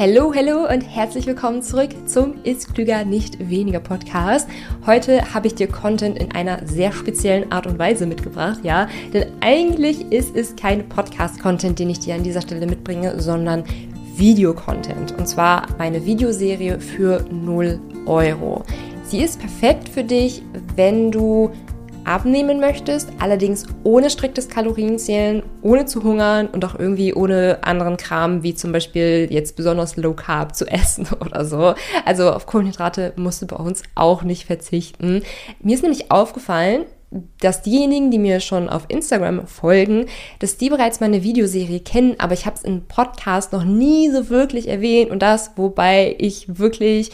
Hallo, hallo und herzlich willkommen zurück zum Ist Klüger nicht weniger Podcast. Heute habe ich dir Content in einer sehr speziellen Art und Weise mitgebracht, ja, denn eigentlich ist es kein Podcast-Content, den ich dir an dieser Stelle mitbringe, sondern Videocontent und zwar meine Videoserie für 0 Euro. Sie ist perfekt für dich, wenn du abnehmen möchtest, allerdings ohne striktes Kalorienzählen, ohne zu hungern und auch irgendwie ohne anderen Kram, wie zum Beispiel jetzt besonders Low Carb zu essen oder so. Also auf Kohlenhydrate musst du bei uns auch nicht verzichten. Mir ist nämlich aufgefallen, dass diejenigen, die mir schon auf Instagram folgen, dass die bereits meine Videoserie kennen, aber ich habe es im Podcast noch nie so wirklich erwähnt und das, wobei ich wirklich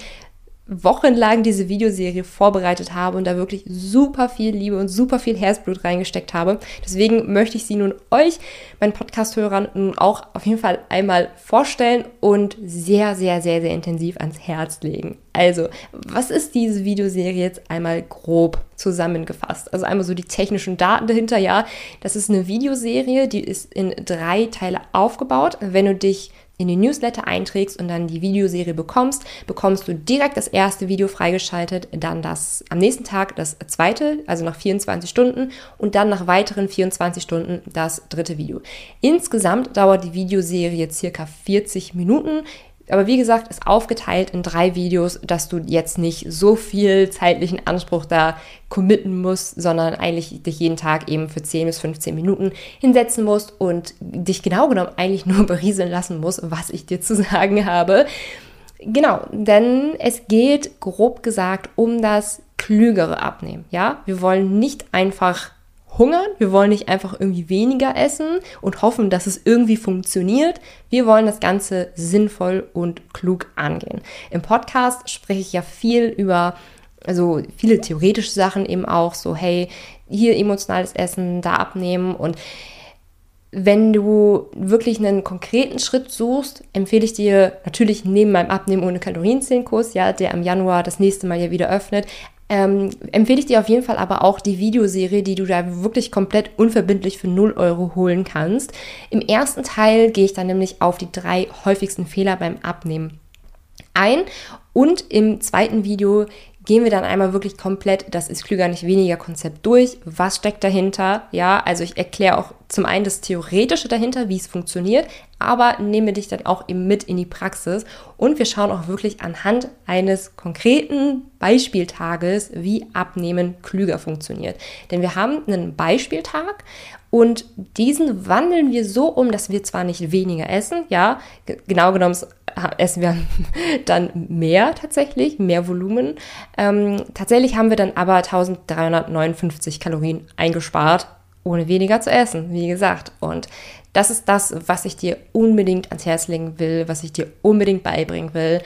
wochenlang diese Videoserie vorbereitet habe und da wirklich super viel Liebe und super viel Herzblut reingesteckt habe. Deswegen möchte ich sie nun euch, meinen Podcast-Hörern, nun auch auf jeden Fall einmal vorstellen und sehr, sehr, sehr, sehr intensiv ans Herz legen. Also, was ist diese Videoserie jetzt einmal grob zusammengefasst? Also einmal so die technischen Daten dahinter. Ja, das ist eine Videoserie, die ist in drei Teile aufgebaut. Wenn du dich in den Newsletter einträgst und dann die Videoserie bekommst, bekommst du direkt das erste Video freigeschaltet, dann das am nächsten Tag das zweite, also nach 24 Stunden und dann nach weiteren 24 Stunden das dritte Video. Insgesamt dauert die Videoserie circa 40 Minuten. Aber wie gesagt, ist aufgeteilt in drei Videos, dass du jetzt nicht so viel zeitlichen Anspruch da committen musst, sondern eigentlich dich jeden Tag eben für 10 bis 15 Minuten hinsetzen musst und dich genau genommen eigentlich nur berieseln lassen musst, was ich dir zu sagen habe. Genau, denn es geht grob gesagt um das klügere Abnehmen. Ja, wir wollen nicht einfach hungern, wir wollen nicht einfach irgendwie weniger essen und hoffen, dass es irgendwie funktioniert. Wir wollen das Ganze sinnvoll und klug angehen. Im Podcast spreche ich ja viel über also viele theoretische Sachen eben auch, so hey, hier emotionales Essen, da abnehmen und wenn du wirklich einen konkreten Schritt suchst, empfehle ich dir natürlich neben meinem Abnehmen ohne Kalorienzählenkurs, ja, der im Januar das nächste Mal ja wieder öffnet, ähm, empfehle ich dir auf jeden Fall aber auch die Videoserie, die du da wirklich komplett unverbindlich für 0 Euro holen kannst. Im ersten Teil gehe ich dann nämlich auf die drei häufigsten Fehler beim Abnehmen ein und im zweiten Video gehen wir dann einmal wirklich komplett, das ist klüger nicht weniger Konzept durch. Was steckt dahinter? Ja, also ich erkläre auch zum einen das Theoretische dahinter, wie es funktioniert, aber nehme dich dann auch eben mit in die Praxis und wir schauen auch wirklich anhand eines konkreten Beispieltages, wie Abnehmen klüger funktioniert. Denn wir haben einen Beispieltag und diesen wandeln wir so um, dass wir zwar nicht weniger essen, ja, genau genommen essen wir dann mehr tatsächlich, mehr Volumen. Ähm, tatsächlich haben wir dann aber 1359 Kalorien eingespart, ohne weniger zu essen, wie gesagt. Und das ist das, was ich dir unbedingt ans Herz legen will, was ich dir unbedingt beibringen will.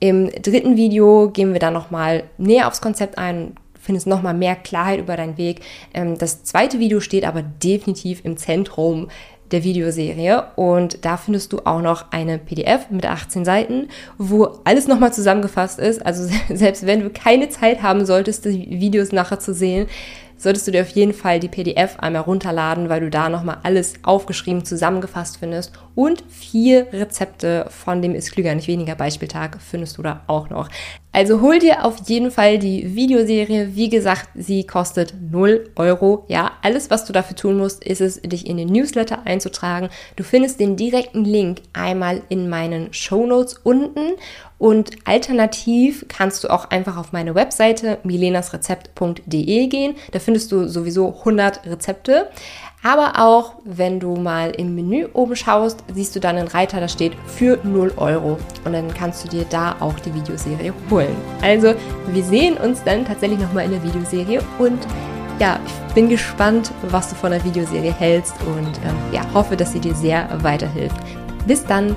Im dritten Video gehen wir dann nochmal näher aufs Konzept ein, findest nochmal mehr Klarheit über deinen Weg. Ähm, das zweite Video steht aber definitiv im Zentrum der Videoserie und da findest du auch noch eine PDF mit 18 Seiten, wo alles nochmal zusammengefasst ist. Also selbst wenn du keine Zeit haben solltest, die Videos nachher zu sehen, solltest du dir auf jeden Fall die PDF einmal runterladen, weil du da nochmal alles aufgeschrieben zusammengefasst findest. Und vier Rezepte von dem Ist Klüger nicht weniger Beispieltag findest du da auch noch. Also hol dir auf jeden Fall die Videoserie. Wie gesagt, sie kostet 0 Euro. Ja, alles, was du dafür tun musst, ist es, dich in den Newsletter einzutragen. Du findest den direkten Link einmal in meinen Show Notes unten. Und alternativ kannst du auch einfach auf meine Webseite milenasrezept.de gehen. Da findest du sowieso 100 Rezepte. Aber auch wenn du mal im Menü oben schaust, siehst du dann einen Reiter, da steht für 0 Euro. Und dann kannst du dir da auch die Videoserie holen. Also wir sehen uns dann tatsächlich nochmal in der Videoserie und ja, ich bin gespannt, was du von der Videoserie hältst und ähm, ja, hoffe, dass sie dir sehr weiterhilft. Bis dann!